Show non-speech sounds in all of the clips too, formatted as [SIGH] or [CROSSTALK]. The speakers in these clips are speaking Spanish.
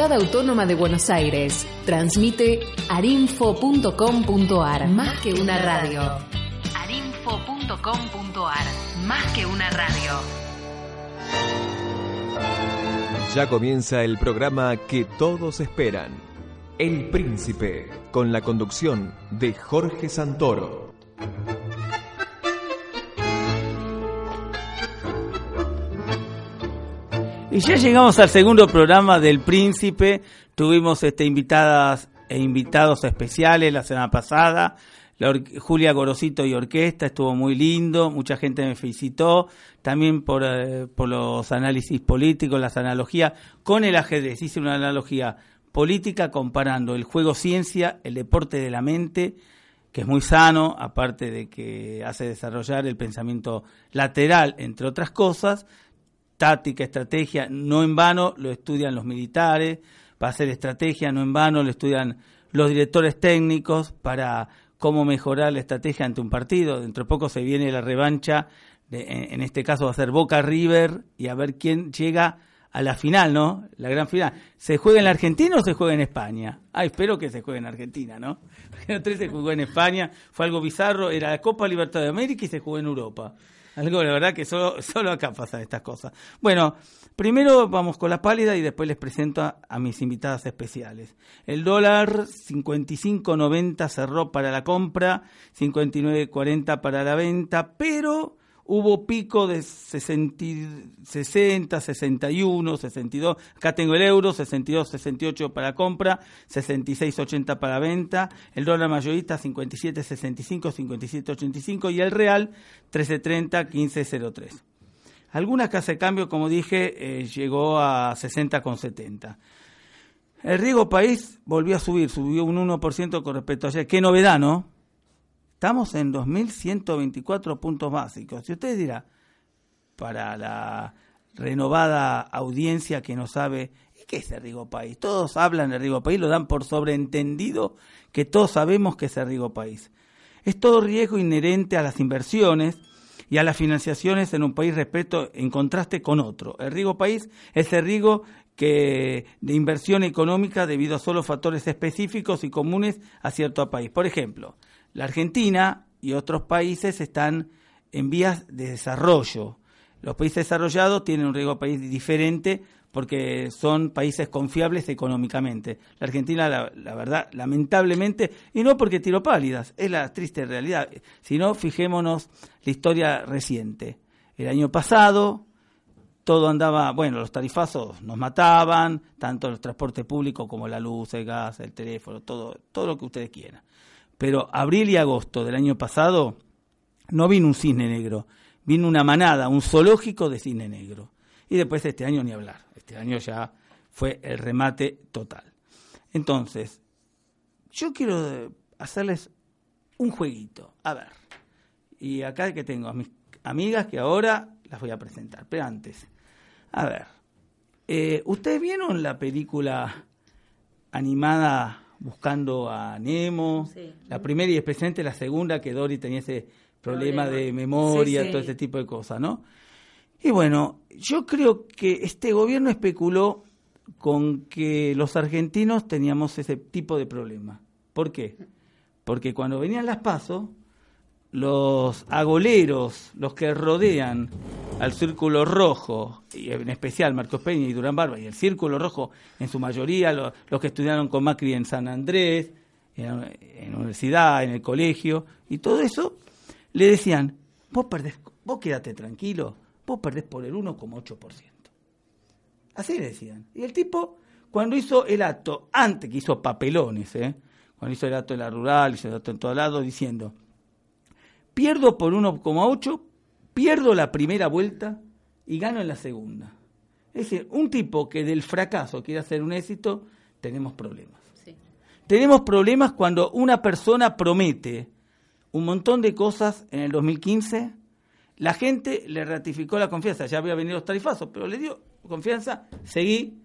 Ciudad Autónoma de Buenos Aires transmite arinfo.com.ar Más que una radio. arinfo.com.ar Más que una radio. Ya comienza el programa que todos esperan. El Príncipe, con la conducción de Jorge Santoro. Y ya llegamos al segundo programa del Príncipe. Tuvimos este, invitadas e invitados especiales la semana pasada. La Julia Gorosito y Orquesta estuvo muy lindo. Mucha gente me felicitó. También por, eh, por los análisis políticos, las analogías con el ajedrez. Hice una analogía política comparando el juego ciencia, el deporte de la mente, que es muy sano, aparte de que hace desarrollar el pensamiento lateral, entre otras cosas táctica, estrategia, no en vano lo estudian los militares, para hacer estrategia, no en vano lo estudian los directores técnicos para cómo mejorar la estrategia ante un partido. Dentro de poco se viene la revancha, en este caso va a ser Boca River y a ver quién llega a la final, ¿no? La gran final. ¿Se juega en la Argentina o se juega en España? Ah, espero que se juegue en Argentina, ¿no? [LAUGHS] El 3 se jugó en España, fue algo bizarro, era la Copa Libertad de América y se jugó en Europa. Algo, la verdad, que [LAUGHS] solo, acá pasan estas cosas. Bueno, primero vamos con la pálida y después les presento a, mis invitadas especiales. El dólar 55.90 cerró para la compra, 59.40 para la venta, pero hubo pico de 60, 61, 62, acá tengo el euro, 62, 68 para compra, 66, 80 para venta, el dólar mayorista 57, 65, 57, 85 y el real 13.30, 15.03. Algunas casas de cambio, como dije, eh, llegó a 60,70. El riego país volvió a subir, subió un 1% con respecto a ayer. Qué novedad, ¿no? Estamos en 2.124 puntos básicos. Y usted dirá, para la renovada audiencia que no sabe, ¿y qué es el Rigo País? Todos hablan de Rigo País, lo dan por sobreentendido que todos sabemos que es el Rigo País. Es todo riesgo inherente a las inversiones y a las financiaciones en un país respecto en contraste con otro. El Rigo País es el Rigo que de inversión económica debido a solo factores específicos y comunes a cierto país. Por ejemplo, la Argentina y otros países están en vías de desarrollo. Los países desarrollados tienen un riesgo país diferente porque son países confiables económicamente. La Argentina, la, verdad, lamentablemente, y no porque tiro pálidas, es la triste realidad, sino fijémonos la historia reciente. El año pasado todo andaba, bueno, los tarifazos nos mataban, tanto el transporte público como la luz, el gas, el teléfono, todo, todo lo que ustedes quieran. Pero abril y agosto del año pasado no vino un cisne negro, vino una manada, un zoológico de cisne negro. Y después este año ni hablar, este año ya fue el remate total. Entonces, yo quiero hacerles un jueguito. A ver, y acá que tengo a mis amigas que ahora las voy a presentar, pero antes, a ver, eh, ¿ustedes vieron la película animada buscando a Nemo, la primera y especialmente la segunda, que Dory tenía ese problema, de memoria, todo ese tipo de cosas, ¿no? Y bueno, yo creo que este gobierno especuló con que los argentinos teníamos ese tipo de problema. ¿Por qué? Porque cuando venían las pasos, los agoleros, los que rodean al Círculo Rojo, y en especial Marcos Peña y Durán Barba, y el Círculo Rojo en su mayoría, los, que estudiaron con Macri en San Andrés, en, la universidad, en el colegio, y todo eso, le decían, vos perdés, vos quédate tranquilo, vos perdés por el 1,8%. Así le decían. Y el tipo, cuando hizo el acto, antes que hizo papelones, ¿eh? cuando hizo el acto de la rural, hizo el acto en todo lado, diciendo, pierdo por 1,8, pierdo la primera vuelta y gano en la segunda. Es decir, un tipo que del fracaso quiere hacer un éxito, tenemos problemas. Tenemos problemas cuando una persona promete un montón de cosas en el 2015, la gente le ratificó la confianza, ya había venido los tarifazos, pero le dio confianza, seguí,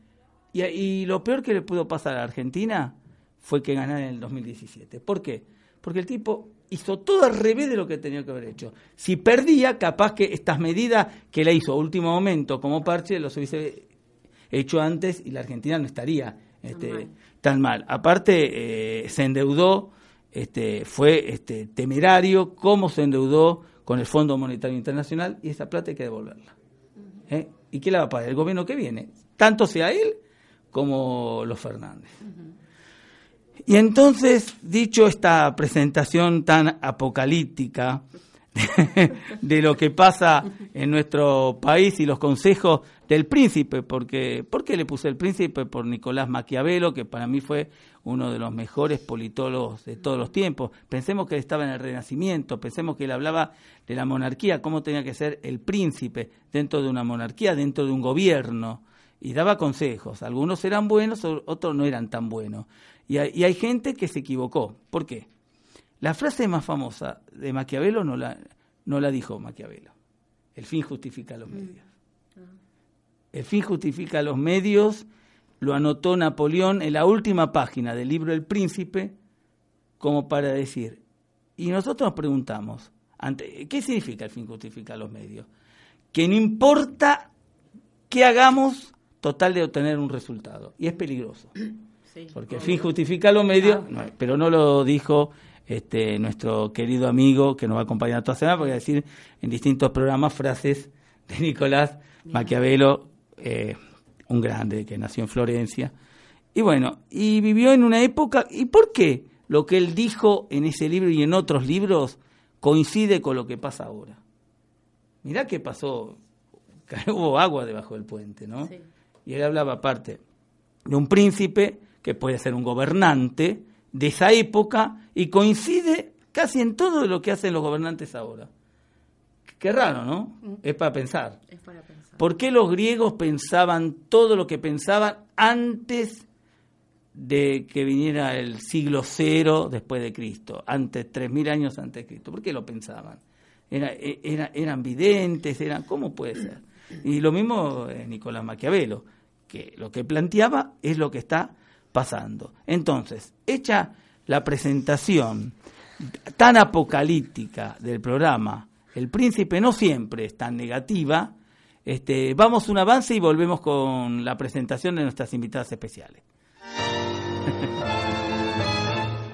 y, y lo peor que le pudo pasar a Argentina fue que ganara en el 2017. ¿Por qué? Porque el tipo hizo todo al revés de lo que tenía que haber hecho. Si perdía, capaz que estas medidas que la hizo a último momento como parche los hubiese hecho antes y la Argentina no estaría este, tan mal. Aparte, eh, se endeudó, este, fue este, temerario cómo se endeudó con el Fondo Monetario Internacional y esa plata hay que devolverla. ¿Eh? ¿Y quién la va a pagar? El gobierno que viene, tanto sea él como los Fernández. Y entonces, dicho esta presentación tan apocalíptica [LAUGHS] de lo que pasa en nuestro país y los consejos del príncipe, porque ¿por qué le puse el príncipe? Por Nicolás Maquiavelo, que para mí fue uno de los mejores politólogos de todos los tiempos. Pensemos que él estaba en el Renacimiento, pensemos que él hablaba de la monarquía, cómo tenía que ser el príncipe dentro de una monarquía, dentro de un gobierno, y daba consejos. Algunos eran buenos, otros no eran tan buenos. Y hay, y hay gente que se equivocó. ¿Por qué? La frase más famosa de Maquiavelo no la, no la dijo Maquiavelo. El fin justifica los mm. medios. El fin justifica los medios, lo anotó Napoleón en la última página del libro El Príncipe, como para decir, y nosotros nos preguntamos, ante, ¿qué significa el fin justifica los medios? Que no importa qué hagamos, total de obtener un resultado. Y es peligroso. [CLEARS THROAT] porque el fin justifica los medios, pero no lo dijo este, nuestro querido amigo que nos va a acompañar toda semana, porque a decir en distintos programas frases de Nicolás Maquiavelo, eh, un grande que nació en Florencia. Y bueno, y vivió en una época, ¿y por qué lo que él dijo en ese libro y en otros libros coincide con lo que pasa ahora? Mirá qué pasó, [LAUGHS] hubo agua debajo del puente, ¿no? Y él hablaba aparte de un príncipe que puede ser un gobernante de esa época y coincide casi en todo lo que hacen los gobernantes ahora. Qué raro, ¿no? Mm. Es para pensar. Es para pensar. ¿Por qué los griegos pensaban todo lo que pensaban antes de que viniera el siglo cero después de Cristo, antes, tres mil años antes de Cristo? ¿Por qué lo pensaban? Era, e, era, eran videntes, eran, ¿cómo puede ser? Y lo mismo Nicolás Maquiavelo, que lo que planteaba es lo que está pasando. Entonces, hecha la presentación tan apocalíptica del programa, El Príncipe no siempre es tan negativa, este, vamos un avance y volvemos con la presentación de nuestras invitadas especiales.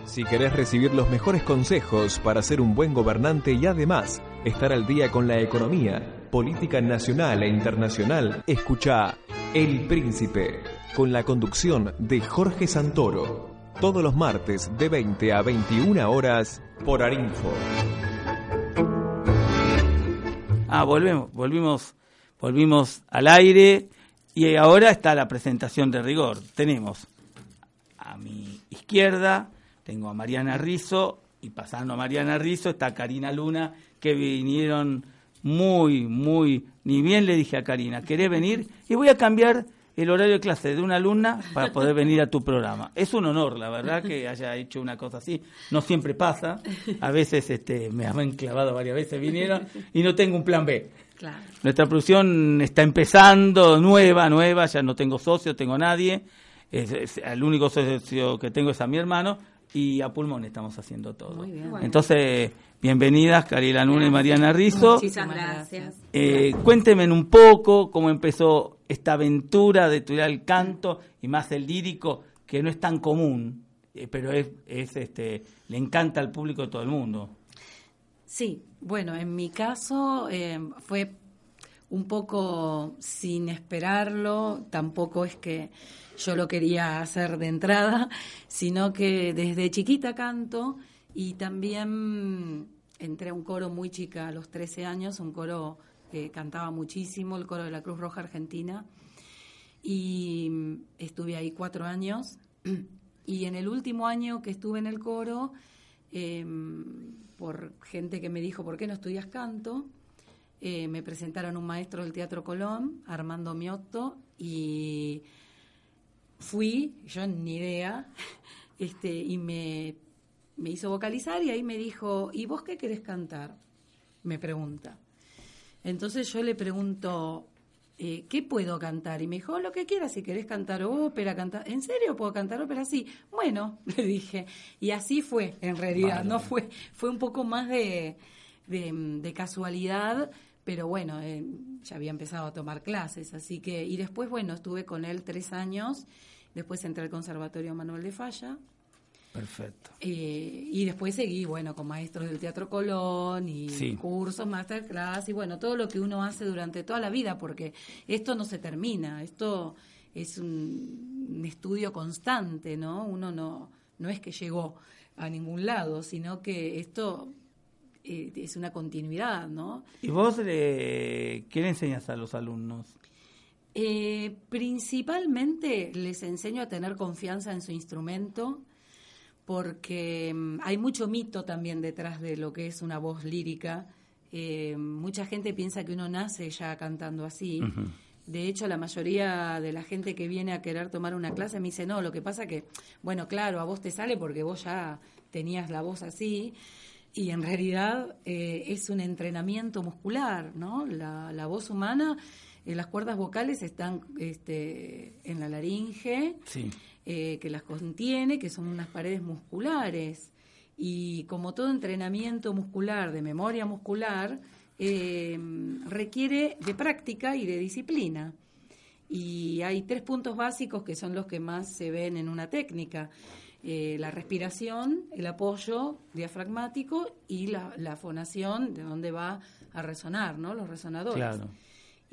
Si querés recibir los mejores consejos para ser un buen gobernante y además estar al día con la economía, política nacional e internacional, escucha El Príncipe con la conducción de Jorge Santoro. Todos los martes de 20 a 21 horas por Arinfo. Ah, volvemos, volvimos, volvimos al aire y ahora está la presentación de rigor. Tenemos a mi izquierda, tengo a Mariana Rizo y pasando a Mariana Rizo está Karina Luna, que vinieron muy, muy, ni bien le dije a Karina, ¿querés venir? Y voy a cambiar el horario de clase de una alumna para poder venir a tu programa. Es un honor, la verdad, que haya hecho una cosa así. No siempre pasa. A veces este, me han clavado varias veces, vinieron y no tengo un plan B. Nuestra producción está empezando, nueva, nueva, ya no tengo socio, tengo nadie. el único socio que tengo es a mi hermano y a pulmón estamos haciendo todo. Entonces, bienvenidas Karina Luna y Mariana Rizzo. Muchísimas gracias. Eh, cuéntenme un poco cómo empezó esta aventura de estudiar el canto y más el lírico, que no es tan común, eh, pero es, es este, le encanta al público de todo el mundo. Sí, bueno, en mi caso eh, fue un poco sin esperarlo, tampoco es que yo lo quería hacer de entrada, sino que desde chiquita canto y también entré a un coro muy chica a los 13 años, un coro que cantaba muchísimo, el coro de la Cruz Roja Argentina, y estuve ahí cuatro años. [CLEARS THROAT] Y en el último año que estuve en el coro, em, por gente que me dijo, ¿por qué no estudias canto? eh, me presentaron un maestro del Teatro Colón, Armando Miotto, y fui, yo ni idea, [LAUGHS] este, y me, me hizo vocalizar y ahí me dijo, ¿y vos qué querés cantar? Me pregunta. Entonces yo le pregunto, eh, ¿qué puedo cantar? Y me dijo, lo que quieras, si querés cantar ópera, cantar, ¿en serio puedo cantar ópera? Sí, bueno, [LAUGHS] le dije. Y así fue, en realidad, no fue, fue un poco más de, de, casualidad, pero bueno, eh, ya había empezado a tomar clases, así que, y después, bueno, estuve con él tres años, después entré al Conservatorio Manuel de Falla, Perfecto. Eh, y después seguí, bueno, con maestros del Teatro Colón y cursos, masterclass y bueno, todo lo que uno hace durante toda la vida, porque esto no se termina, esto es un, estudio constante, ¿no? Uno no, no es que llegó a ningún lado, sino que esto eh, es una continuidad, ¿no? ¿Y vos qué le enseñas a los alumnos? Eh, principalmente les enseño a tener confianza en su instrumento, porque mm, hay mucho mito también detrás de lo que es una voz lírica. Eh, mucha gente piensa que uno nace ya cantando así. De hecho, la mayoría de la gente que viene a querer tomar una clase me dice, no, lo que pasa que, bueno, claro, a vos te sale porque vos ya tenías la voz así. Y en realidad eh, es un entrenamiento muscular, ¿no? La, la voz humana, eh, las cuerdas vocales están este, en la laringe. Sí eh, que las contiene, que son unas paredes musculares. Y como todo entrenamiento muscular, de memoria muscular, eh, requiere de práctica y de disciplina. Y hay tres puntos básicos que son los que más se ven en una técnica. Eh, la respiración, el apoyo diafragmático y la, la, fonación de donde va a resonar, ¿no? Los resonadores. Claro.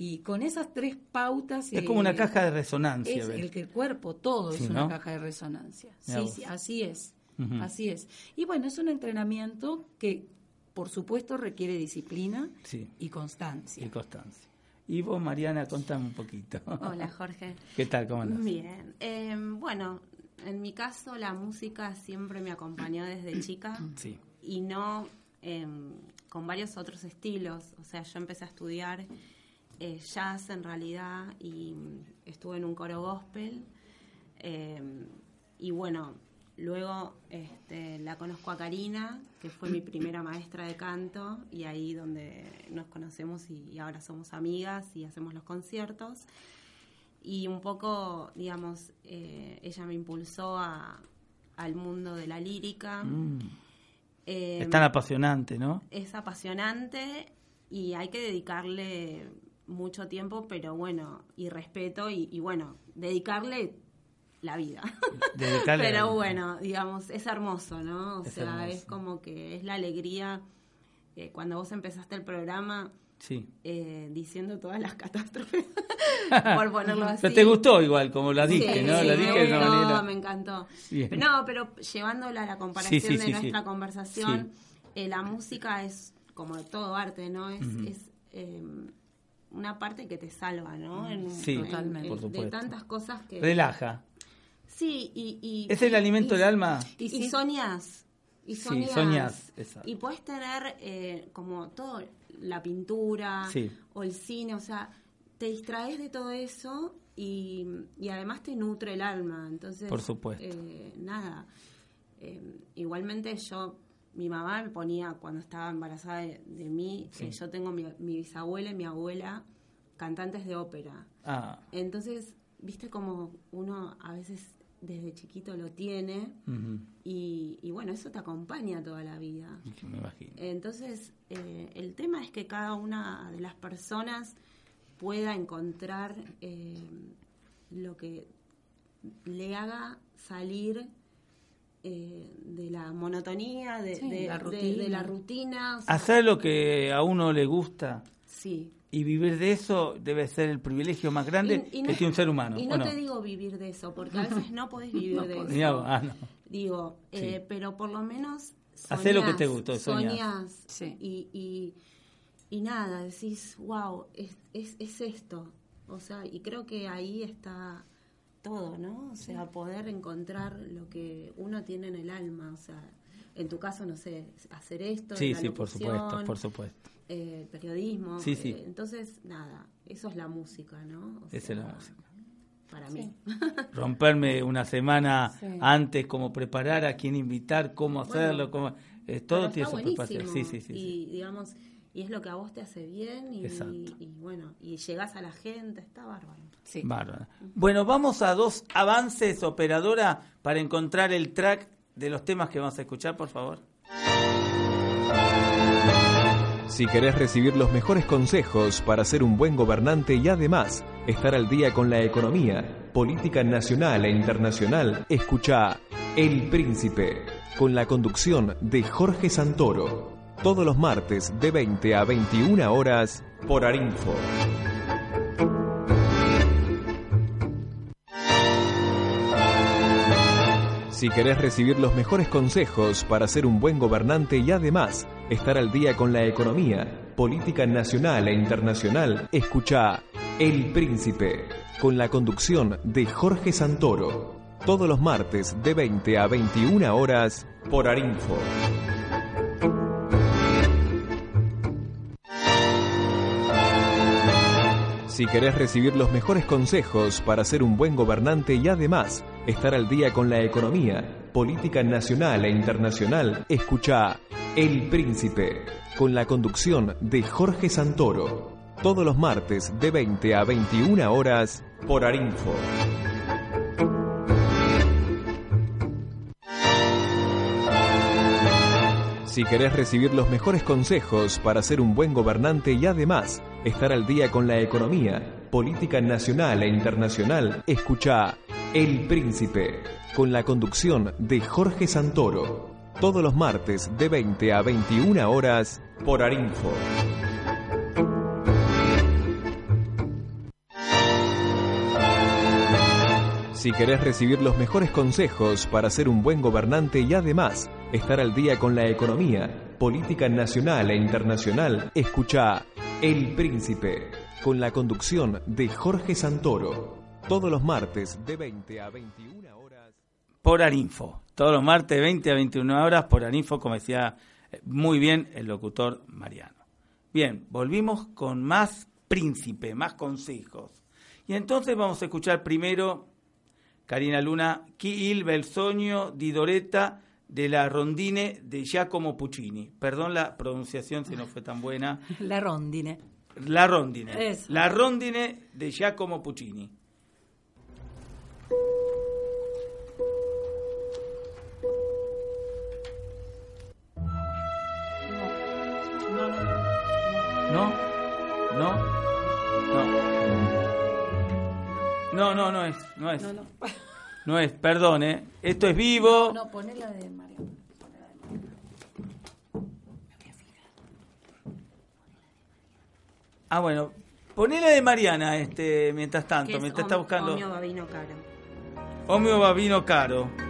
Y con esas tres pautas... Es como una caja de resonancia. Es el que el cuerpo todo es una caja de resonancia. Sí, sí, así es. Así es. Y bueno, es un entrenamiento que, por supuesto, requiere disciplina y constancia. Y constancia. Y vos, Mariana, contame un poquito. Hola, Jorge. [LAUGHS] ¿Qué tal? ¿Cómo andás? Bien. Em, bueno, en mi caso, la música siempre me acompañó desde chica. [CLEARS THROAT] Sí. Y no em, con varios otros estilos. O sea, yo empecé a estudiar eh, jazz en realidad y estuve en un coro gospel. Eh, y bueno, luego este, la conozco a Karina, que fue mi primera maestra de canto, y ahí donde nos conocemos y, ahora somos amigas y hacemos los conciertos. Y un poco, digamos, eh, ella me impulsó a, al mundo de la lírica. Mm. es tan apasionante, ¿no? Es apasionante y hay que dedicarle mucho tiempo, pero bueno, y respeto y, bueno, dedicarle la vida. [LAUGHS] pero bueno, digamos, es hermoso, ¿no? O sea, es como que es la alegría. Eh, cuando vos empezaste el programa, sí. Eh, diciendo todas las catástrofes, [LAUGHS] por ponerlo así. Pero te gustó igual, como la dije, ¿no? la dije me gustó, me encantó. No, pero llevándola a la comparación de nuestra conversación, eh, la música es como todo arte, ¿no? Es, es em, una parte que te salva, ¿no? En, sí, totalmente. de tantas cosas que... Relaja. Sí, y... ¿Es el alimento del alma? Y, y soñas. Y soñas. y puedes tener eh, como todo, la pintura o el cine, o sea, te distraes de todo eso y, y además te nutre el alma. Entonces, por supuesto. Eh, nada. Eh, igualmente yo mi mamá me ponía cuando estaba embarazada de, mí, eh, yo tengo mi, bisabuela y mi abuela cantantes de ópera. Ah. Entonces, viste como uno a veces desde chiquito lo tiene y, bueno, eso te acompaña toda la vida. Me imagino. Entonces, eh, el tema es que cada una de las personas pueda encontrar eh, lo que le haga salir eh, de la monotonía, de, la rutina. Hacer lo que a uno le gusta. Sí. Y vivir de eso debe ser el privilegio más grande que tiene un ser humano. Y no, te digo vivir de eso, porque a veces no podés [LAUGHS] vivir de eso. Ah, digo, eh, pero por lo menos. Hacer lo que te soñás. Y, y, y, nada, decís, wow, es, es, es esto. O sea, y creo que ahí está todo, ¿no? O sea, poder encontrar lo que uno tiene en el alma, o sea, en tu caso, no sé, hacer esto. Sí, la sí, por supuesto, por supuesto. eh, el periodismo. Sí, sí. eh, entonces, nada, eso es la música, ¿no? O Esa es la música. Para mí. [LAUGHS] Romperme una semana Sí. antes, cómo preparar, a quién invitar, cómo Bueno, hacerlo, cómo... eh, todo tiene su preparación. Sí, sí. sí. Y, digamos, y es lo que a vos te hace bien y, Exacto. y bueno, y llegás a la gente, está bárbaro. Sí. Bárbara. Bueno, vamos a dos avances, operadora, para encontrar el track de los temas que vamos a escuchar, por favor. Si querés recibir los mejores consejos para ser un buen gobernante y además estar al día con la economía, política nacional e internacional, escucha El Príncipe, con la conducción de Jorge Santoro, todos los martes de 20 a 21 horas por Arinfo. Si querés recibir los mejores consejos para ser un buen gobernante y además estar al día con la economía, política nacional e internacional, escucha El Príncipe, con la conducción de Jorge Santoro, todos los martes de 20 a 21 horas por Arinfo. Si querés recibir los mejores consejos para ser un buen gobernante y además estar al día con la economía, política nacional e internacional, escucha El Príncipe, con la conducción de Jorge Santoro, todos los martes de 20 a 21 horas por Arinfo. Si querés recibir los mejores consejos para ser un buen gobernante y además estar al día con la economía, política nacional e internacional, escucha El Príncipe, con la conducción de Jorge Santoro, todos los martes de 20 a 21 horas por Arinfo. Si querés recibir los mejores consejos para ser un buen gobernante y además estar al día con la economía, política nacional e internacional, escucha El Príncipe, con la conducción de Jorge Santoro, todos los martes de 20 a 21 horas. Por Arinfo. Todos los martes, 20 a 21 horas, por Arinfo, como decía eh, muy bien el locutor Mariano. Bien, volvimos con más príncipe, más consejos. Y entonces vamos a escuchar primero, Karina Luna, Chi il bel sogno di Doretta de la rondine de Giacomo Puccini. Perdón la pronunciación si no fue tan buena. La rondine. La rondine. Eso. La rondine de Giacomo Puccini. ¿No? ¿No? No. No, no, no es, no es. No, no. No es, perdón, ¿eh? Esto es vivo. No, poné la de Mario. Ah, bueno, ponela de Mariana, este, mientras tanto, es mientras está buscando. Omio Babino Caro. Omio Babino Caro.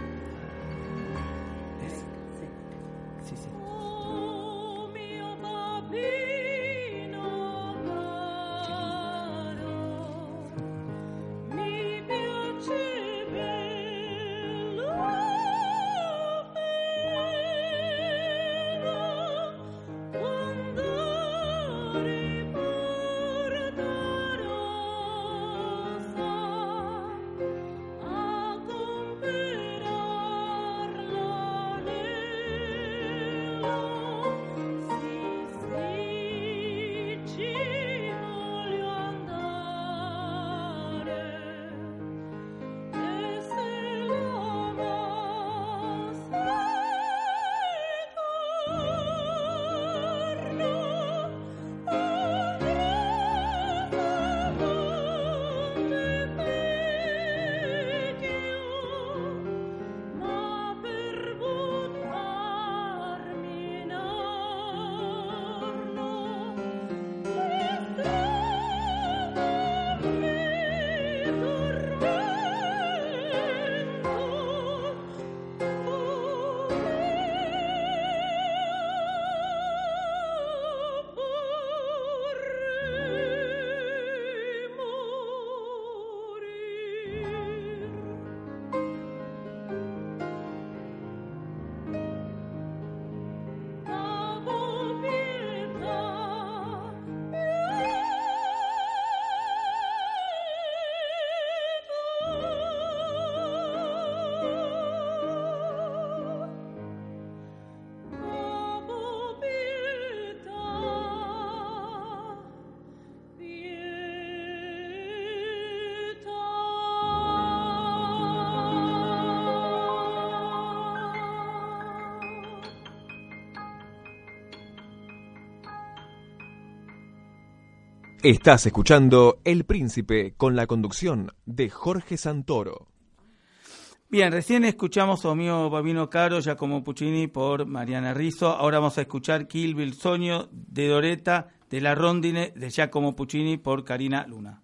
Estás escuchando El Príncipe con la conducción de Jorge Santoro. Bien, recién escuchamos a mío Babino Caro, Giacomo Puccini por Mariana Rizzo. Ahora vamos a escuchar Kill Bill Soño de Doreta de la Rondine de Giacomo Puccini por Karina Luna.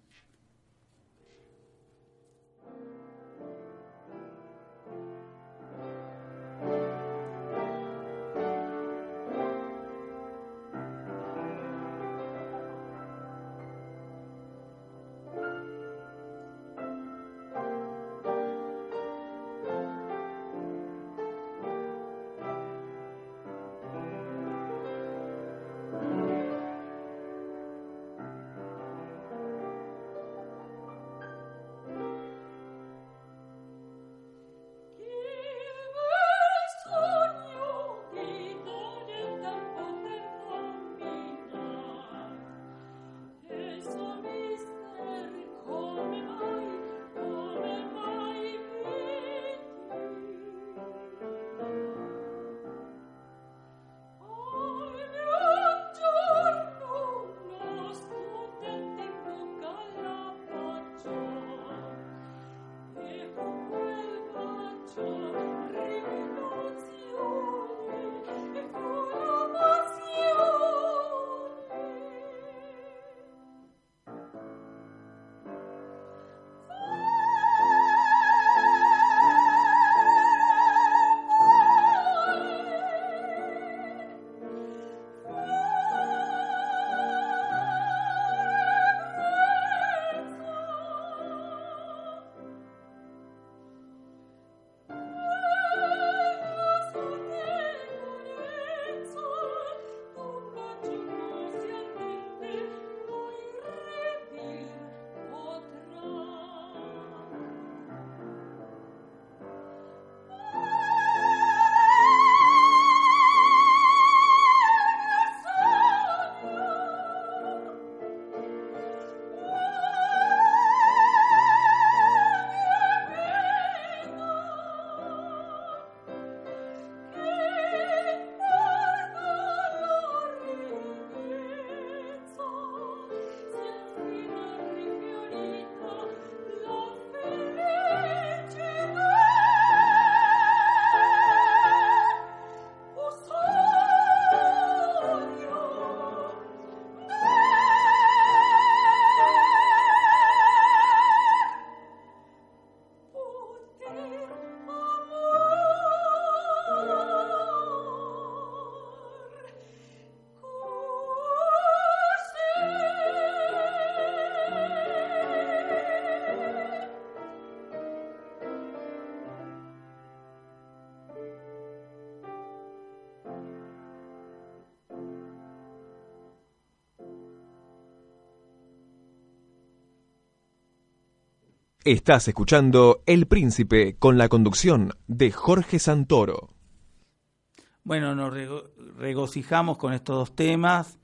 Estás escuchando El Príncipe con la conducción de Jorge Santoro. Bueno, nos regocijamos con estos dos temas.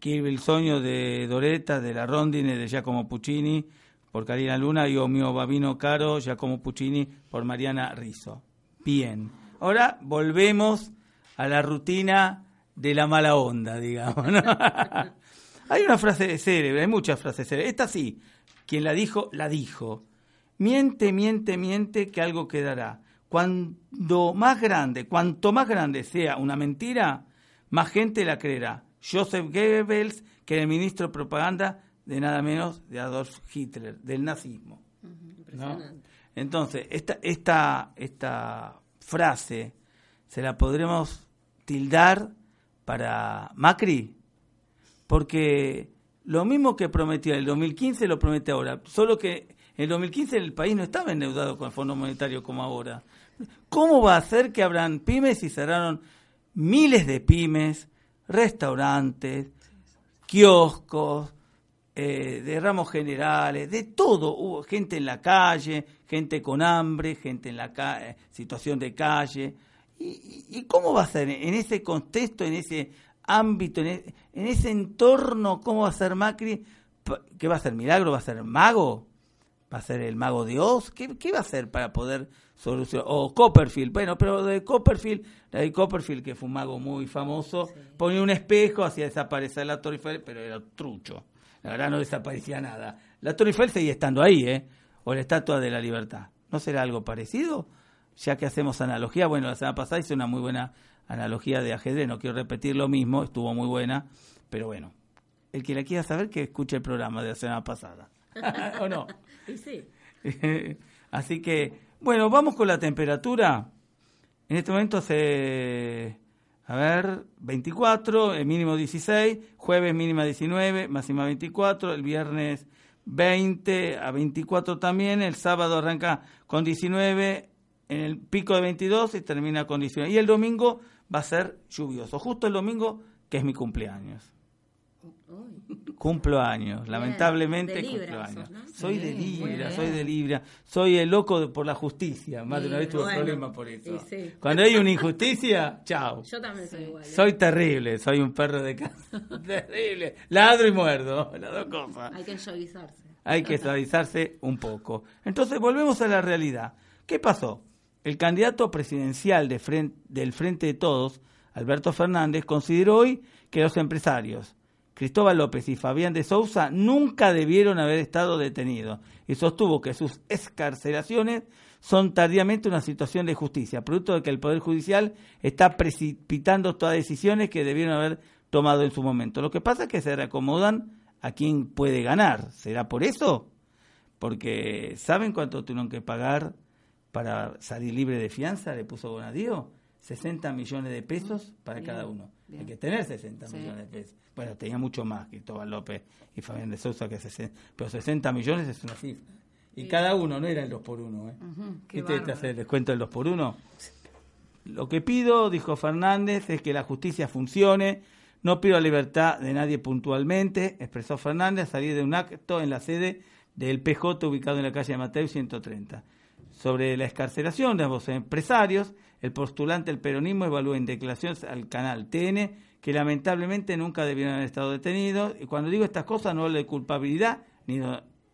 Kill el sueño de Doreta, de la Rondine, de Giacomo Puccini, por Karina Luna, y O mio Babino Caro, Giacomo Puccini, por Mariana Rizzo. Bien, ahora volvemos a la rutina de la mala onda, digamos. [LAUGHS] hay una frase célebre, hay muchas frases célebres. Esta sí, quien la dijo, la dijo. Miente, miente, miente que algo quedará. Cuando más grande, cuanto más grande sea una mentira, más gente la creerá. Joseph Goebbels, que era el ministro de propaganda de nada menos de Adolf Hitler, del nazismo. Entonces, esta, esta, esta frase se la podremos tildar para Macri, porque lo mismo que prometió en el 2015 lo promete ahora, solo que en el 2015 el país no estaba endeudado con el Fondo Monetario como ahora. ¿Cómo va a ser que habrán pymes y cerraron miles de pymes, restaurantes, kioscos, eh, de ramos generales, de todo? Hubo gente en la calle, gente con hambre, gente en la eh, situación de calle. ¿Y, cómo va a ser en ese contexto, en ese ámbito, e, en, ese entorno, cómo va a ser Macri, ¿qué va a ser milagro? ¿Va a ser mago? ¿Va a ser el mago Dios? ¿Qué, qué va a hacer para poder solucionar? O Copperfield, bueno, pero de Copperfield, de Copperfield, que fue un mago muy famoso, ponía un espejo, hacía desaparecer la Torre Eiffel, pero era trucho. la verdad no desaparecía nada. La Torre Eiffel seguía estando ahí, ¿eh? O la Estatua de la Libertad. ¿No será algo parecido? Ya que hacemos analogía, bueno, la semana pasada hice una muy buena analogía de ajedrez, no quiero repetir lo mismo, estuvo muy buena, pero bueno, el que la quiera saber que escuche el programa de la semana pasada. [LAUGHS] ¿O no? sí. [LAUGHS] Así que, bueno, vamos con la temperatura. En este momento se, a ver, 24, el mínimo 16, jueves mínima 19, máxima 24, el viernes 20 a 24 también, el sábado arranca con 19, en el pico de 22 y termina con 19. Y el domingo va a ser lluvioso, justo el domingo que es mi cumpleaños. Cumplo años, lamentablemente cumplo años. Soy de Libra, soy de Libra, soy el loco por la justicia. Más de una vez tuve problemas por eso. Cuando hay una injusticia, chao. Yo también soy igual. ¿eh? Soy terrible, soy un perro de casa. [LAUGHS] terrible. Ladro y muerdo, las dos cosas. Hay que suavizarse. Hay que suavizarse un poco. Entonces volvemos a la realidad. ¿Qué pasó? El candidato presidencial del Frente de Todos, Alberto Fernández, consideró hoy que los empresarios Cristóbal López y Fabián de Sousa nunca debieron haber estado detenidos y sostuvo que sus escarcelaciones son tardíamente una situación de justicia, producto de que el Poder Judicial está precipitando todas decisiones que debieron haber tomado en su momento. Lo que pasa es que se reacomodan a quien puede ganar. ¿Será por eso? Porque ¿saben cuánto tuvieron que pagar para salir libre de fianza? Le puso Bonadío. 60 millones de pesos para cada uno. Hay que tener 60 millones de pesos. Bueno, tenía mucho más Cristóbal López y Fabián de Sousa que 60, pero 60 millones es una cifra. Y cada uno no era el 2 por 1 ¿eh? ¿Qué te hace el descuento del 2 por 1 Lo que pido, dijo Fernández, es que la justicia funcione. No pido la libertad de nadie puntualmente, expresó Fernández, salir de un acto en la sede del PJ ubicado en la calle de Mateo 130. Sobre la escarcelación de ambos empresarios, el postulante del peronismo evalúa en declaraciones al canal TN que lamentablemente nunca debieron haber estado detenidos. Y cuando digo estas cosas no hablo de culpabilidad ni,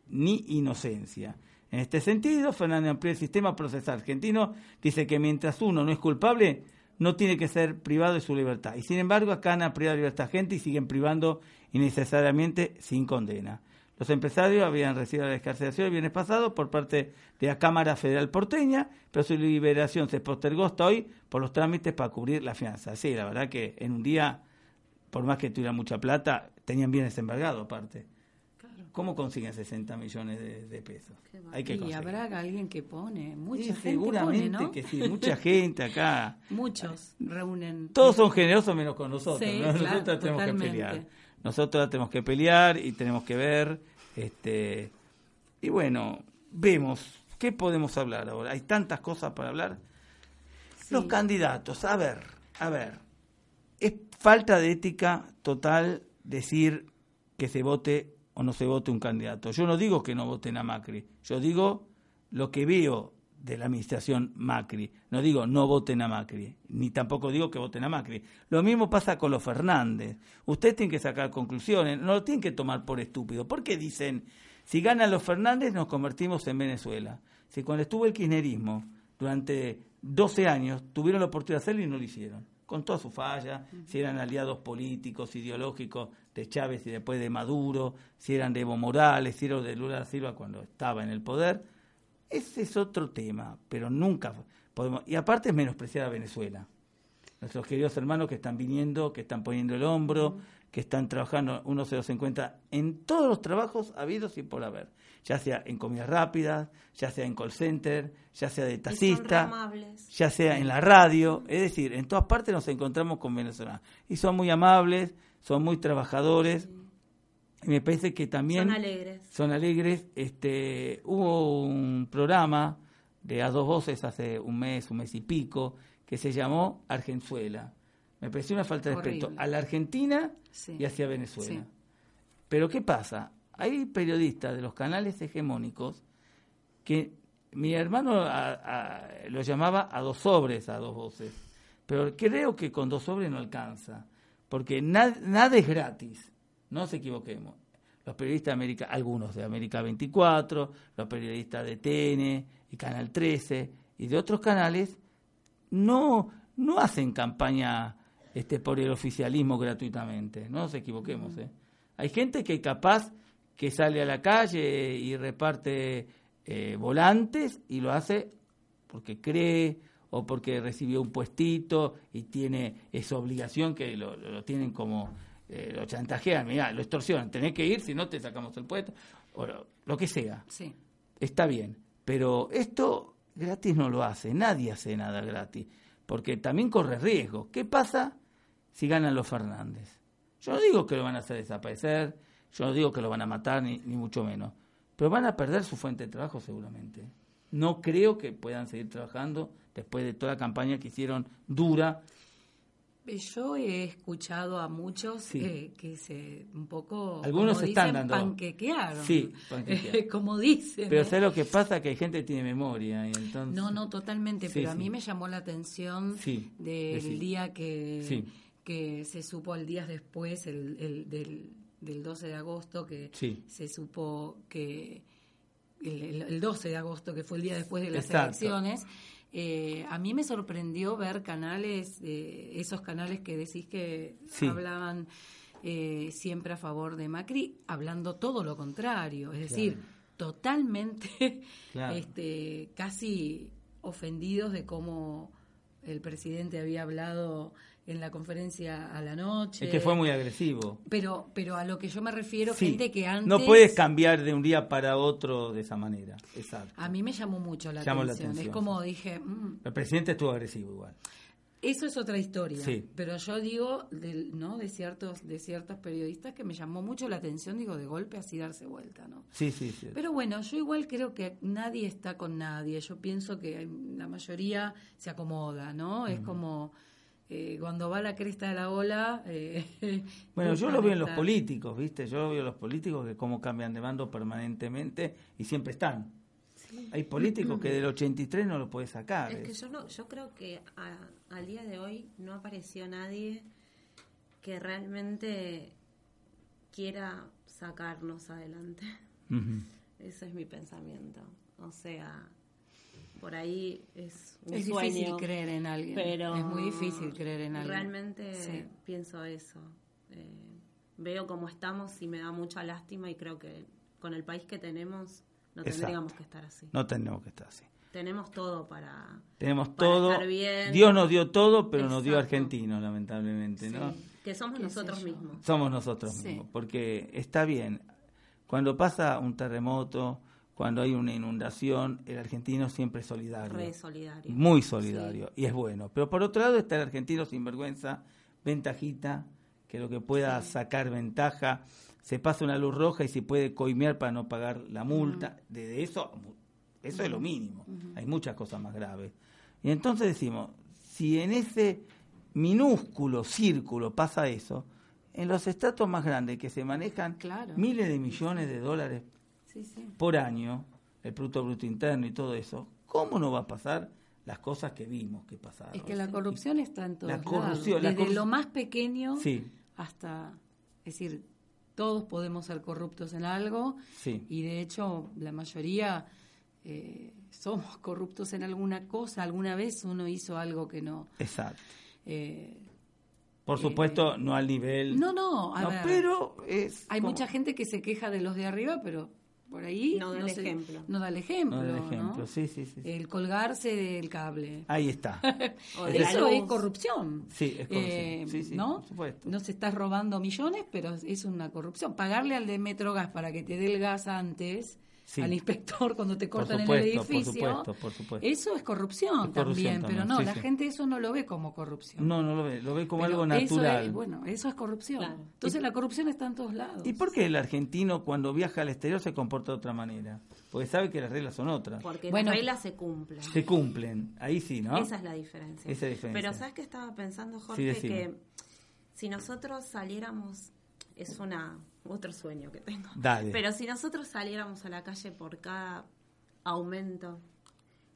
ni inocencia. En este sentido, Fernández amplió el sistema procesal argentino, dice que mientras uno no es culpable, no tiene que ser privado de su libertad. Y sin embargo, acá han de libertad a gente y siguen privando innecesariamente sin condena. Los empresarios habían recibido la descarcelación el viernes pasado por parte de la Cámara Federal porteña, pero su liberación se postergó hasta hoy por los trámites para cubrir la fianza. Sí, la verdad que en un día, por más que tuviera mucha plata, tenían bienes embargados aparte. ¿Cómo consiguen 60 millones de, pesos? Hay que y habrá alguien que pone, mucha gente seguramente pone, ¿no? que sí, mucha gente acá. [LAUGHS] Muchos reúnen. Todos son generosos menos con nosotros. Nosotros tenemos que pelear. Nosotros tenemos que pelear y tenemos que ver. Este, y bueno, vemos, ¿qué podemos hablar ahora? Hay tantas cosas para hablar. Los candidatos, a ver, a ver, es falta de ética total decir que se vote o no se vote un candidato. Yo no digo que no voten a Macri, yo digo lo que veo de la administración Macri. No digo no voten a Macri, ni tampoco digo que voten a Macri. Lo mismo pasa con los Fernández. Ustedes tienen que sacar conclusiones, no lo tienen que tomar por estúpido. ¿Por qué dicen, si ganan los Fernández nos convertimos en Venezuela? Si cuando estuvo el kirchnerismo, durante 12 años, tuvieron la oportunidad de hacerlo y no lo hicieron. Con toda su falla, si eran aliados políticos, ideológicos de Chávez y después de Maduro, si eran de Evo Morales, si eran de Lula Silva cuando estaba en el poder, ese es otro tema, pero nunca podemos. Y aparte es menospreciar a Venezuela. Nuestros queridos hermanos que están viniendo, que están poniendo el hombro, que están trabajando, uno se los encuentra en todos los trabajos habidos y por haber, ya sea en comidas rápidas, ya sea en call center, ya sea de taxista, ya sea en la radio, es decir, en todas partes nos encontramos con venezolanos. Y son muy amables, son muy trabajadores me parece que también son alegres. Son alegres. Este, hubo un programa de a dos voces hace un mes, un mes y pico, que se llamó Argenzuela. Me pareció una falta de respeto a la Argentina y hacia Venezuela. Pero ¿qué pasa? Hay periodistas de los canales hegemónicos que mi hermano lo llamaba a dos sobres, a dos voces. Pero creo que con dos sobres no alcanza, porque nada es gratis. No nos equivoquemos. Los periodistas de América, algunos de América 24, los periodistas de TN y Canal 13 y de otros canales, no, no hacen campaña este, por el oficialismo gratuitamente. No nos equivoquemos. ¿eh? Hay gente que capaz que sale a la calle y reparte eh, volantes y lo hace porque cree o porque recibió un puestito y tiene esa obligación que lo, lo tienen como eh, lo chantajean, mira, lo extorsionan, tenés que ir si no te sacamos el puesto, o lo, lo que sea. Sí. Está bien, pero esto gratis no lo hace, nadie hace nada gratis, porque también corre riesgo. ¿Qué pasa si ganan los Fernández? Yo no digo que lo van a hacer desaparecer, yo no digo que lo van a matar, ni, ni mucho menos, pero van a perder su fuente de trabajo seguramente. No creo que puedan seguir trabajando después de toda la campaña que hicieron dura. Yo he escuchado a muchos Sí. eh, que se un poco Algunos como están dicen, dando- panquequearon. Sí, panquequearon. [LAUGHS] como dicen. Pero ¿eh? ¿sabes lo que pasa? Que hay gente que tiene memoria y entonces... No, no, totalmente, Sí, pero a mí me llamó la atención del día que, que se supo el día después, el, el- del, del 12 de agosto, que se supo que el, el- el 12 de agosto, que fue el día después de las Exacto. elecciones, eh, a mí me sorprendió ver canales, eh, esos canales que decís que Sí. hablaban eh, siempre a favor de Macri, hablando todo lo contrario, es decir, totalmente [LAUGHS] Claro. este, casi ofendidos de cómo el presidente había hablado en la conferencia a la noche. Es que fue muy agresivo. Pero, pero a lo que yo me refiero, Sí. gente que antes... No puedes cambiar de un día para otro de esa manera. Exacto. A mí me llamó mucho la, Llamó la atención. atención, Es como dije, mm, El presidente estuvo agresivo igual. eso es otra historia. Sí. Pero yo digo, del, ¿no? De ciertos, de ciertos periodistas que me llamó mucho la atención, digo, de golpe así darse vuelta, ¿no? Sí, sí, sí. Pero bueno, yo igual creo que nadie está con nadie. Yo pienso que la mayoría se acomoda, ¿no? Es como eh, cuando va la cresta de la ola. eh, [LAUGHS] Bueno, yo lo veo en los políticos, ¿viste? Yo lo veo en los políticos que cómo cambian de bando permanentemente y siempre están. Hay políticos que del [CLEARS THROAT] 83 no lo puedes sacar. Es que yo no, yo creo que a- al día de hoy no apareció nadie que realmente quiera sacarnos adelante. Ujú. Ese es mi pensamiento. O sea, por ahí es un Es sueño. difícil creer en alguien. pero es muy difícil creer en alguien. Realmente Sí. pienso eso. Eh, veo cómo estamos y me da mucha lástima y creo que con el país que tenemos no Exacto. tendríamos que estar así. No tenemos que estar así. Tenemos todo para... Tenemos Para todo. estar bien. Dios nos dio todo, pero nos dio argentinos, lamentablemente, ¿no? Que somos ¿Qué sé nosotros mismos. Somos nosotros Sí. mismos, porque está bien. Cuando pasa un terremoto, cuando hay una inundación, el argentino siempre es solidario. Re solidario. Muy solidario, y es bueno. Pero por otro lado está el argentino sin vergüenza, ventajita, que lo que pueda sacar ventaja, se pasa una luz roja y se puede coimear para no pagar la multa. De, de eso, eso es lo mínimo. Hay muchas cosas más graves. Y entonces decimos, si en ese minúsculo círculo pasa eso, en los estratos más grandes que se manejan Claro. miles de millones de dólares Sí, sí. por año, el Producto Bruto Interno y todo eso, ¿cómo no va a pasar las cosas que vimos que pasaron? Es que la corrupción está en todos La corrupción, lados. la Desde corru- lo más pequeño Sí, hasta... Es decir, todos podemos ser corruptos en algo sí, y de hecho la mayoría eh, somos corruptos en alguna cosa. Alguna vez uno hizo algo que no... exacto. eh, Por supuesto, no al nivel... no, no, a No, ver, pero es... hay como- mucha gente que se queja de los de arriba, pero por ahí No da el se- ejemplo. No da el ejemplo. No, el ¿no? ejemplo, sí, sí, sí. sí. El colgarse del cable. Ahí está. [LAUGHS] O de la Eso es corrupción. Sí, es corrupción. Eh, Sí, sí, ¿no? por supuesto. No se estás robando millones, pero es una corrupción. Pagarle al de Metrogas para que te dé el gas antes, Sí. al inspector [LAUGHS] cuando te Por cortan en el por edificio. supuesto, por supuesto. Eso es corrupción, Es corrupción también, también, pero no, sí, la sí. gente eso no lo ve como corrupción. No, no lo ve, lo ve como Pero algo eso natural. es- bueno, eso es corrupción. Claro. Entonces la corrupción está en todos lados. ¿Y por qué el argentino cuando viaja al exterior se comporta de otra manera? Porque sabe que las reglas son otras. Porque Bueno. las reglas se cumplen. Se cumplen, ahí sí, ¿no? Esa es la diferencia. Esa diferencia. Pero ¿sabes qué estaba pensando, Jorge? que si nosotros saliéramos, es una otro sueño que tengo. Dale. Pero si nosotros saliéramos a la calle por cada aumento,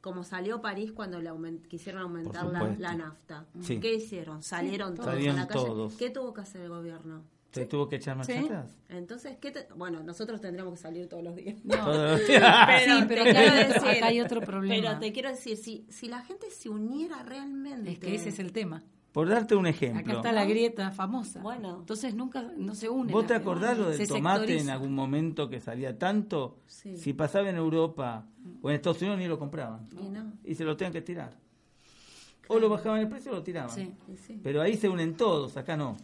como salió París cuando le aument- quisieron aumentar la, la nafta, Sí. ¿qué hicieron? Salieron todos Salieron a la calle. todos. ¿Qué tuvo que hacer el gobierno? ¿Se tuvo que echar marcha Sí. atrás? Entonces, ¿qué te- bueno, nosotros tendríamos que salir todos los días. No. [LAUGHS] Pero te quiero decir- acá hay otro problema. Pero te quiero decir, si, si la gente se uniera realmente... Es que ese es el tema. Por darte un ejemplo. Acá está la grieta famosa. Bueno. Entonces nunca no se une. ¿Vos te acordás lo del Se tomate en algún momento que salía tanto? Sí. Si pasaba en Europa o en Estados Unidos ni lo compraban. Y no. Y se lo tenían que tirar. O lo bajaban el precio o lo tiraban. Sí. Sí. Pero ahí se unen todos, acá no.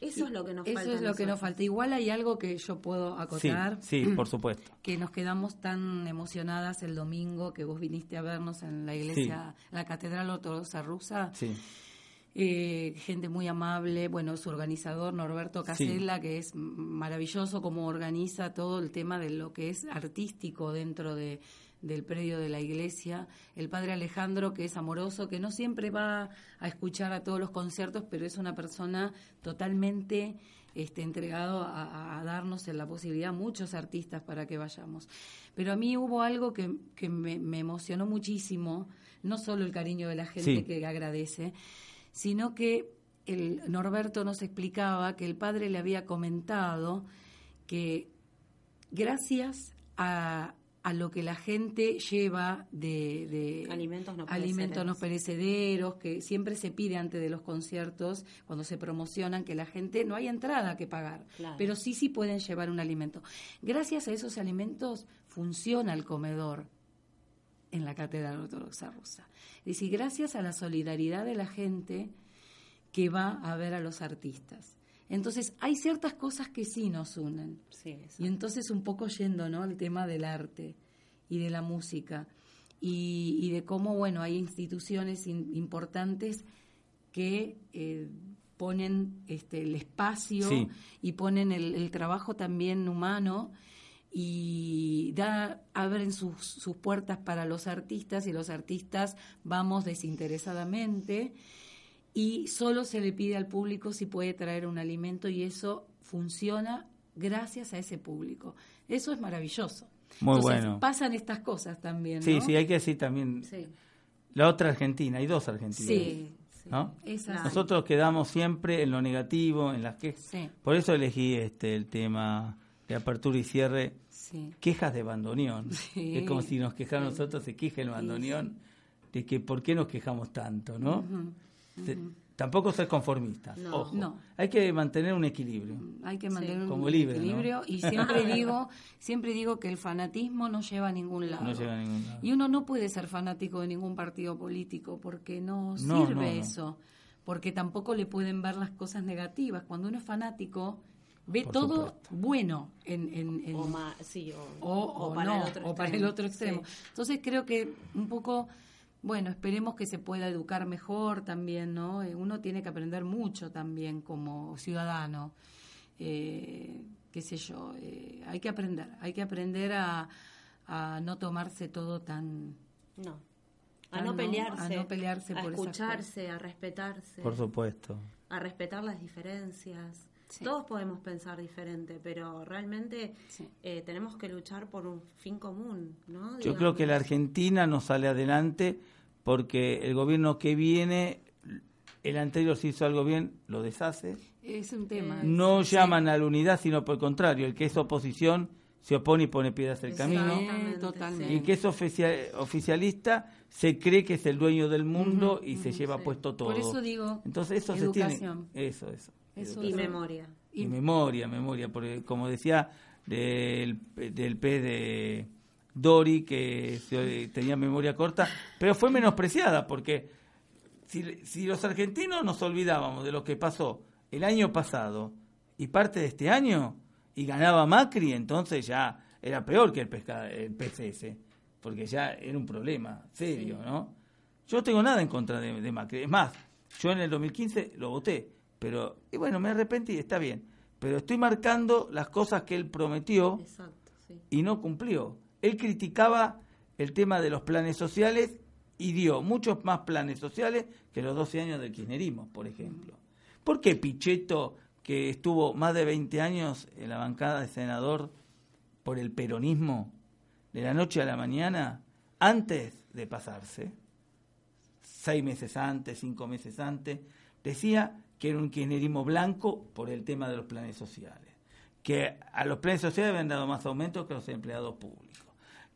Eso es lo que nos Eso falta. es a lo que nos falta. Igual hay algo que yo puedo Sí, acotar. sí, por supuesto. que nos quedamos tan emocionadas el domingo que vos viniste a vernos en la iglesia, la Catedral Ortodoxa Rusa. Sí. Eh, gente muy amable, bueno, su organizador Norberto Casella, que es maravilloso como organiza todo el tema de lo que es artístico dentro de, del predio de la iglesia. El padre Alejandro, que es amoroso, que no siempre va a escuchar a todos los conciertos, pero es una persona totalmente este, entregado a, a darnos la posibilidad, muchos artistas, para que vayamos. Pero a mí hubo algo que, que me, me emocionó muchísimo, no solo el cariño de la gente Sí. que agradece, sino que el Norberto nos explicaba que el padre le había comentado que gracias a, a lo que la gente lleva de, de Alimentos no alimentos no perecederos. perecederos, que siempre se pide antes de los conciertos, cuando se promocionan, que la gente no hay entrada que pagar, Claro. pero sí sí pueden llevar un alimento. Gracias a esos alimentos funciona el comedor en la Catedral Ortodoxa Rusa. Es decir, gracias a la solidaridad de la gente que va a ver a los artistas. Entonces, hay ciertas cosas que sí nos unen. Sí. Y entonces un poco yendo, ¿no? al tema del arte y de la música y, y de cómo, bueno, hay instituciones in- importantes que eh, ponen este, el espacio Sí. y ponen el, el trabajo también humano y da, abren sus, sus puertas para los artistas y los artistas vamos desinteresadamente y solo se le pide al público si puede traer un alimento y eso funciona gracias a ese público. Eso es maravilloso. Muy Entonces, bueno. Pasan estas cosas también, Sí, ¿no? sí, hay que decir también Sí. la otra Argentina, hay dos Argentinas. Sí, sí. ¿no? Nosotros quedamos siempre en lo negativo, en las quejas. Sí. Por eso elegí este el tema de apertura y cierre, Sí. quejas de bandoneón. [LAUGHS] Sí. Es como si nos quejara nosotros, se queja el bandoneón, de que por qué nos quejamos tanto, ¿no? Se- Tampoco ser conformista, No. ojo. No. Hay que mantener un equilibrio. Hay que mantener un Como libre, ¿no? equilibrio y siempre [LAUGHS] digo, siempre digo que el fanatismo no lleva a ningún lado. No llega a ningún lado. Y uno no puede ser fanático de ningún partido político porque no, sirve eso. Porque tampoco le pueden ver las cosas negativas. Cuando uno es fanático, ve Por todo supuesto. bueno en, en- en- O, ma- sí, o, o, o o para no, el otro o para el extremo. otro extremo. Sí. Entonces creo que un poco, bueno, esperemos que se pueda educar mejor también, ¿no? Eh, Uno tiene que aprender mucho también como ciudadano. Eh, qué sé yo, eh, hay que aprender, hay que aprender a, a no tomarse todo tan... No. A no no, pelearse. a no pelearse a por esas escucharse, a respetarse. Por supuesto. a respetar las diferencias. Sí. Todos podemos pensar diferente, pero realmente Sí. eh, tenemos que luchar por un fin común, ¿no? Yo Digamos. creo que la Argentina no sale adelante porque el gobierno que viene, el anterior si hizo algo bien, lo deshace. Es un tema. No Sí. llaman a la unidad, sino por el contrario, el que es oposición se opone y pone piedras el camino. Totalmente. Y el que es oficia- oficialista se cree que es el dueño del mundo y se lleva sí. puesto todo. Por eso digo, Entonces eso educación. se tiene. Eso, eso. Eso Y memoria. Y, Y- memoria, memoria, porque como decía del, del pez de Dori, que se- tenía memoria corta, pero fue menospreciada, porque si, si los argentinos nos olvidábamos de lo que pasó el año pasado y parte de este año, y ganaba Macri, entonces ya era peor que el, pesca, el PCS, porque ya era un problema serio, ¿no? Yo no tengo nada en contra de, de Macri. Es más, yo en el 2015 lo voté, pero, y bueno, me arrepentí, está bien. Pero estoy marcando las cosas que él prometió Exacto, sí. y no cumplió. Él criticaba el tema de los planes sociales y dio muchos más planes sociales que los 12 años del kirchnerismo, por ejemplo. ¿Por qué Pichetto, que estuvo más de 20 años en la bancada de senador por el peronismo, de la noche a la mañana, antes de pasarse, seis meses antes, cinco meses antes, decía que era un kirchnerismo blanco por el tema de los planes sociales, que a los planes sociales habían dado más aumentos que a los empleados públicos,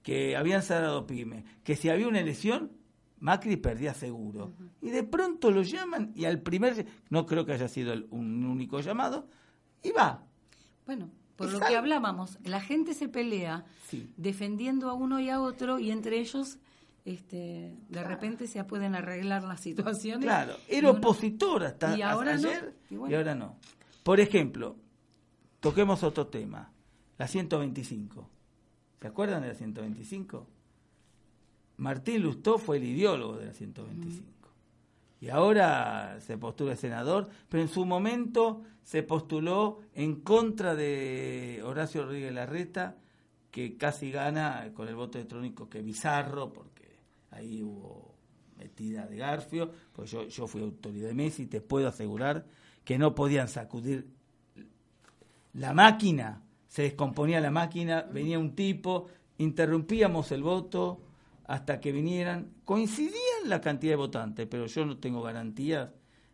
que habían cerrado pymes, que si había una elección Macri perdía seguro. Y de pronto lo llaman y al primer, no creo que haya sido un único llamado, y va. Bueno, por lo que hablábamos, la gente se pelea defendiendo a uno y a otro y entre ellos este, de repente se pueden arreglar las situaciones. Claro, era opositor hasta, ¿Y ahora ayer y, ahora no. Por ejemplo, toquemos otro tema, la 125. ¿Se acuerdan de la 125? Martín Lustó fue el ideólogo de la 125. Y ahora se postula senador, pero en su momento se postuló en contra de Horacio Rodríguez Larreta, que casi gana con el voto electrónico que bizarro, porque ahí hubo metida de Garfio, pues yo, yo fui autoridad de Messi, te puedo asegurar que no podían sacudir la máquina, se descomponía la máquina, venía un tipo, interrumpíamos el voto hasta que vinieran, coincidían la cantidad de votantes, pero yo no tengo garantías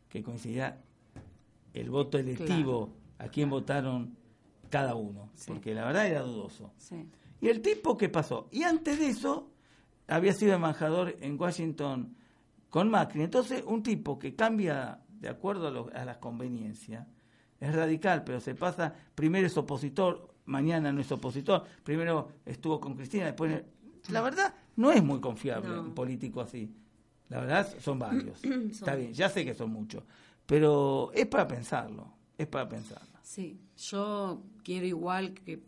que coincidiera el voto electivo, a quién votaron cada uno, porque la verdad era dudoso. Y el tipo, ¿qué pasó? Y antes de eso, había sido embajador en Washington con Macri. Entonces, un tipo que cambia de acuerdo a, las conveniencias es radical, pero se pasa, primero es opositor, mañana no es opositor, primero estuvo con Cristina, después... La verdad, no es muy confiable un político así. La verdad, son varios. [CLEARS THROAT] Está bien, ya sé que son muchos, pero es para pensarlo, es para pensarlo. Sí, yo quiero igual que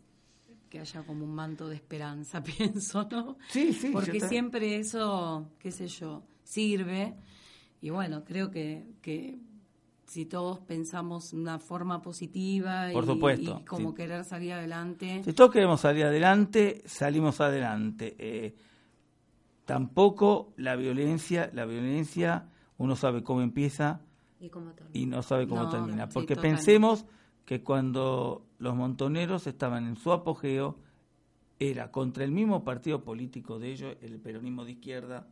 que haya como un manto de esperanza, [LAUGHS] pienso, ¿no? Sí, sí. Porque siempre eso, qué sé yo, sirve. Y bueno, creo que, que si todos pensamos una forma positiva Por supuesto, y como querer salir adelante. Si todos queremos salir adelante, salimos adelante. Eh, tampoco la violencia, la violencia, uno sabe cómo empieza y, no sabe cómo termina. Porque pensemos que cuando los montoneros estaban en su apogeo, era contra el mismo partido político de ellos, el peronismo de izquierda,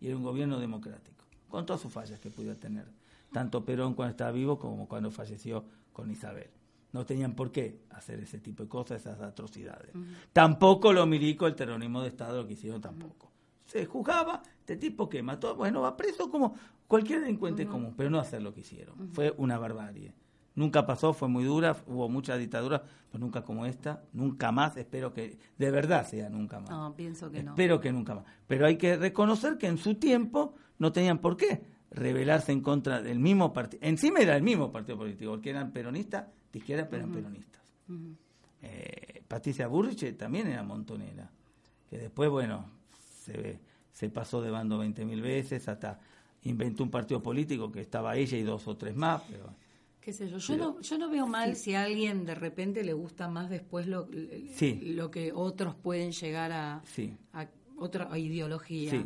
y era un gobierno democrático, con todas sus fallas que pudiera tener, tanto Perón cuando estaba vivo como cuando falleció con Isabel. No tenían por qué hacer ese tipo de cosas, esas atrocidades. Tampoco lo milico el terrorismo de Estado, lo que hicieron tampoco. Se juzgaba, este tipo que mató, bueno, va preso como cualquier delincuente común, pero no hacer lo que hicieron. Fue una barbarie. Nunca pasó, fue muy dura, hubo muchas dictaduras, pero nunca como esta, nunca más, espero que de verdad sea nunca más. No, pienso que no. Espero que nunca más. Pero hay que reconocer que en su tiempo no tenían por qué rebelarse en contra del mismo partido. Encima era el mismo partido político, porque eran peronistas, de izquierda, pero eran peronistas. Eh, Patricia Burrich también era montonera, que después, bueno, se, se pasó de bando 20.000 veces, hasta inventó un partido político que estaba ella y dos o tres más, pero qué sé yo, yo no, yo no veo mal si a alguien de repente le gusta más después lo, lo que otros pueden llegar a, a otra ideología.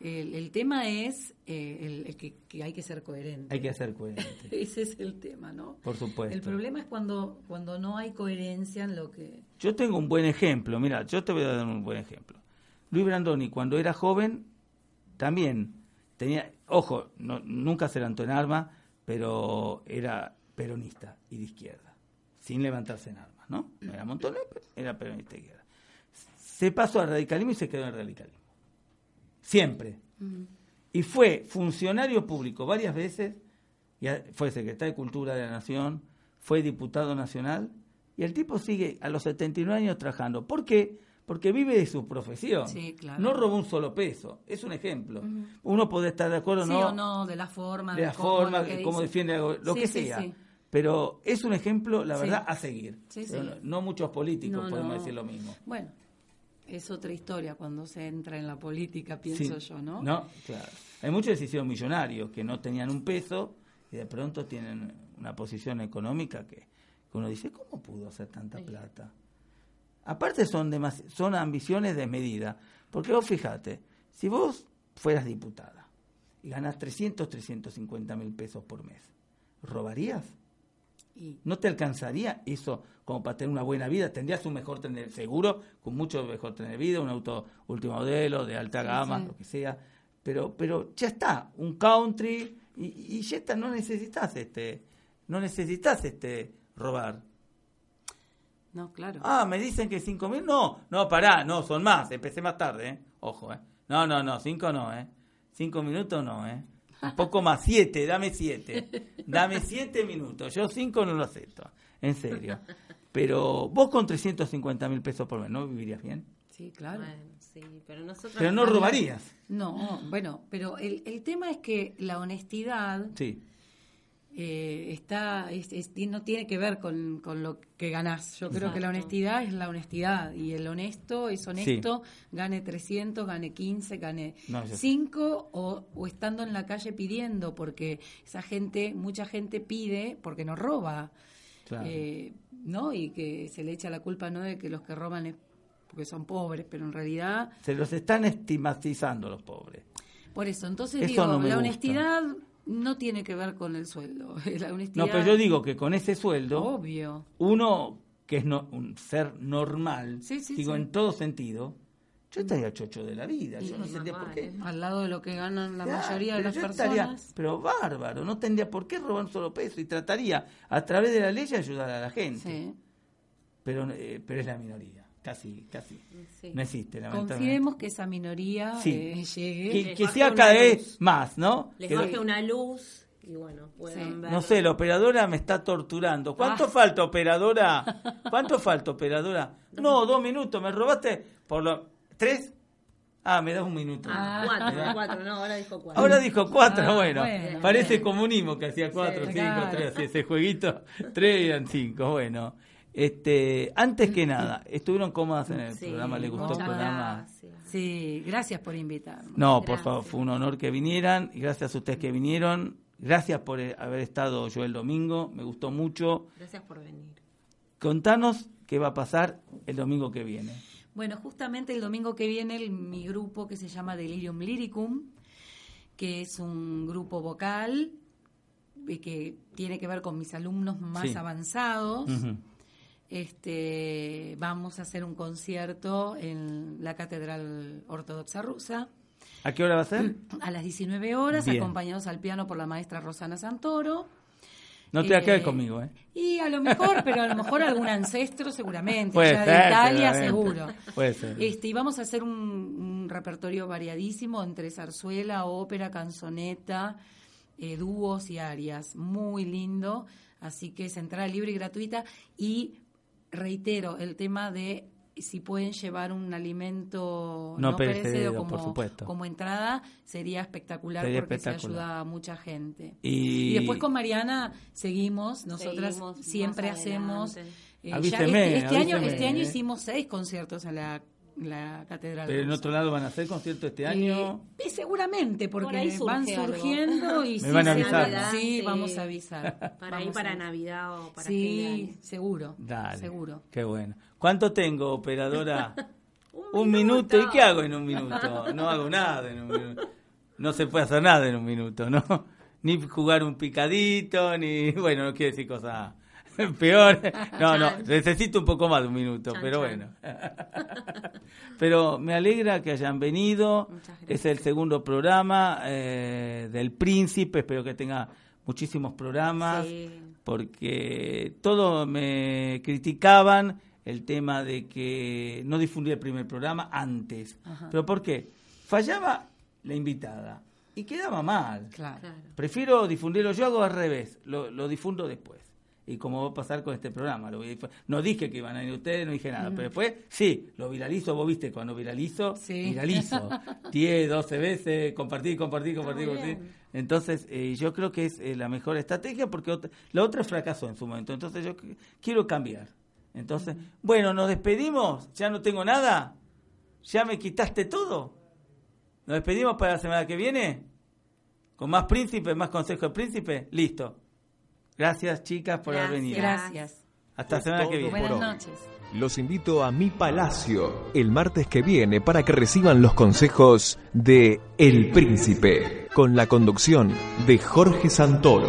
El, tema es eh, el, que, hay que ser coherente. Hay que ser coherente. [LAUGHS] Ese es el tema, ¿no? Por supuesto. El problema es cuando, cuando no hay coherencia en lo que... Yo tengo un buen ejemplo, mira, yo te voy a dar un buen ejemplo. Luis Brandoni, cuando era joven, también tenía, ojo, no, nunca se levantó en arma, pero era peronista y de izquierda, sin levantarse en armas, ¿no? No era montonero, pero era peronista de izquierda. Se pasó al radicalismo y se quedó en el radicalismo. Siempre. Y fue funcionario público varias veces, fue secretario de Cultura de la Nación, fue diputado nacional, y el tipo sigue a los 79 años trabajando. ¿Por qué? Porque vive de su profesión. No robó un solo peso. Es un ejemplo. Uno puede estar de acuerdo sí no, o no de la forma, de, la forma, cómo defiende lo que sea. Pero es un ejemplo, la verdad, a seguir. No, muchos políticos podemos decir lo mismo. Bueno, es otra historia cuando se entra en la política, pienso yo, ¿no? No, claro. Hay muchos decisiones millonarios que no tenían un peso y de pronto tienen una posición económica que, que uno dice, ¿cómo pudo hacer tanta plata? Aparte son, son ambiciones de medida, porque vos fíjate, si vos fueras diputada y ganás 300, 350 mil pesos por mes, ¿robarías? ¿No te alcanzaría eso como para tener una buena vida? Tendrías un mejor tener, seguro, con mucho mejor tener vida, un auto último modelo, de alta gama, lo que sea. Pero, pero ya está, un country, y, y ya está, no necesitas este, no necesitas este robar. No, claro. Ah, me dicen que cinco mil. No, no, pará, no, son más. Empecé más tarde, ¿eh? Ojo, ¿eh? No, no, no, cinco no, ¿eh? Cinco minutos no, ¿eh? Un poco más, siete, dame siete. Dame siete minutos. Yo cinco no lo acepto, en serio. Pero vos con 350 mil pesos por mes, ¿no vivirías bien? Sí, claro. Bueno, sí, pero nosotros... Pero no robarías. No, bueno, pero el, el tema es que la honestidad Sí. Eh, está es- es- no tiene que ver con, con lo que ganás. Yo creo que la honestidad es la honestidad y el honesto es honesto, gane 300, gane 15, gane No, yo sé. 5 o, o estando en la calle pidiendo, porque esa gente, mucha gente pide porque no roba. Claro. Eh, ¿no? Y que se le echa la culpa no de que los que roban es porque son pobres, pero en realidad Se los están estigmatizando los pobres. por eso, entonces Eso digo, no la gusta. honestidad no tiene que ver con el sueldo. [LAUGHS] La honestidad, No, pero yo digo que con ese sueldo, obvio. uno que es no- un ser normal, Sí, sí, digo sí. en todo sentido, yo estaría chocho de la vida. Yo no tendría por qué. vale. Al lado de lo que ganan la Claro, mayoría de las yo personas. estaría- pero bárbaro, no tendría por qué robar un solo peso y trataría a través de la ley ayudar a la gente. Sí. Pero, eh, pero es la minoría, casi, casi. Sí. No existe. Confiemos que esa minoría Sí. eh, llegue. que, que sea cada vez más, ¿no? Les Que- baje una luz y bueno, puedan Sí. ver. No sé, la operadora me está torturando. ¿Cuánto Ah. falta, operadora? [LAUGHS] ¿Cuánto falta, operadora? No, dos minutos. ¿Me robaste por lo... ¿Tres? Ah, me das un minuto. Ah, cuatro, cuatro, no, ahora dijo cuatro. Ahora dijo cuatro, Ah, bueno, bueno, parece comunismo que hacía cuatro, cinco, claro. tres, ese jueguito, tres eran cinco, bueno. Este, antes que nada, [LAUGHS] estuvieron cómodas en el Sí, programa, les gustó el programa. gracias. Sí, gracias por invitarme. No, por favor, fue un honor que vinieran, y gracias a ustedes que vinieron, gracias por eh, haber estado yo el domingo, me gustó mucho. Gracias por venir. Contanos qué va a pasar el domingo que viene. Bueno, justamente el domingo que viene el- mi grupo que se llama Delirium Lyricum, que es un grupo vocal y que tiene que ver con mis alumnos más Sí. avanzados. Ujú. Este, vamos a hacer un concierto en la Catedral Ortodoxa Rusa ¿A qué hora va a ser? [CLEARS THROAT] a las 19 horas, Bien. acompañados al piano por la maestra Rosana Santoro. No te Eh, conmigo, ¿eh? Y a lo mejor, pero a lo mejor algún ancestro seguramente, Puede ya ser, de Italia seguro. Puede ser. Este, y vamos a hacer un, un repertorio variadísimo entre zarzuela, ópera, canzoneta, eh, dúos y arias. Muy lindo. Así que es entrada libre y gratuita. Y reitero, el tema de si pueden llevar un alimento No no, perecedero, perecedero como, por supuesto. como entrada, sería espectacular Sería porque se ayuda a mucha gente. Y- y después con Mariana seguimos, nosotras Seguimos siempre hacemos. eh, ya este, este año, este año eh. hicimos seis conciertos en la, la catedral. Pero en otro lado van a hacer concierto este año. eh, seguramente, Por porque ahí surge van algo. surgiendo [LAUGHS] y Me sí, van a sí, avisar, ¿no? Sí, Sí. vamos a avisar. [LAUGHS] Para ahí Vamos para. Navidad o para fin de Sí, año. seguro. Dale. Seguro. Qué bueno. ¿Cuánto tengo, operadora? [LAUGHS] Un un minuto. ¿Y qué hago en un minuto? No hago nada en un minuto. No se puede hacer nada en un minuto, ¿no? Ni jugar un picadito, ni. Bueno, no quiero decir cosas [LAUGHS] peores. No, no, necesito un poco más de un minuto, Chan, pero chan. bueno. Pero me alegra que hayan venido. Es el segundo programa eh, del Príncipe. Espero que tenga muchísimos programas Sí. porque todos me criticaban el tema de que no difundía el primer programa antes. ¿Pero por qué? Fallaba la invitada y quedaba mal. Claro. Prefiero difundirlo, yo hago al revés, lo, lo difundo después. Y como va a pasar con este programa, lo no dije que iban a ir ustedes, no dije nada, pero después sí, lo viralizo, vos viste, cuando viralizo, Sí. viralizo. [LAUGHS] 10, 12 veces, compartir, compartir, compartir, compartir. Entonces, eh, yo creo que es eh, la mejor estrategia porque otra- la otra fracasó en su momento. Entonces, yo qu- quiero cambiar. Entonces, bueno, nos despedimos, ya no tengo nada, ya me quitaste todo. Nos despedimos para la semana que viene, con más príncipe, más consejo de príncipe, listo. Gracias, chicas, por haber Gracias. venido. Gracias. Hasta la semana que viene. Buenas noches. Los invito a mi palacio el martes que viene para que reciban los consejos de El Príncipe, con la conducción de Jorge Santoro.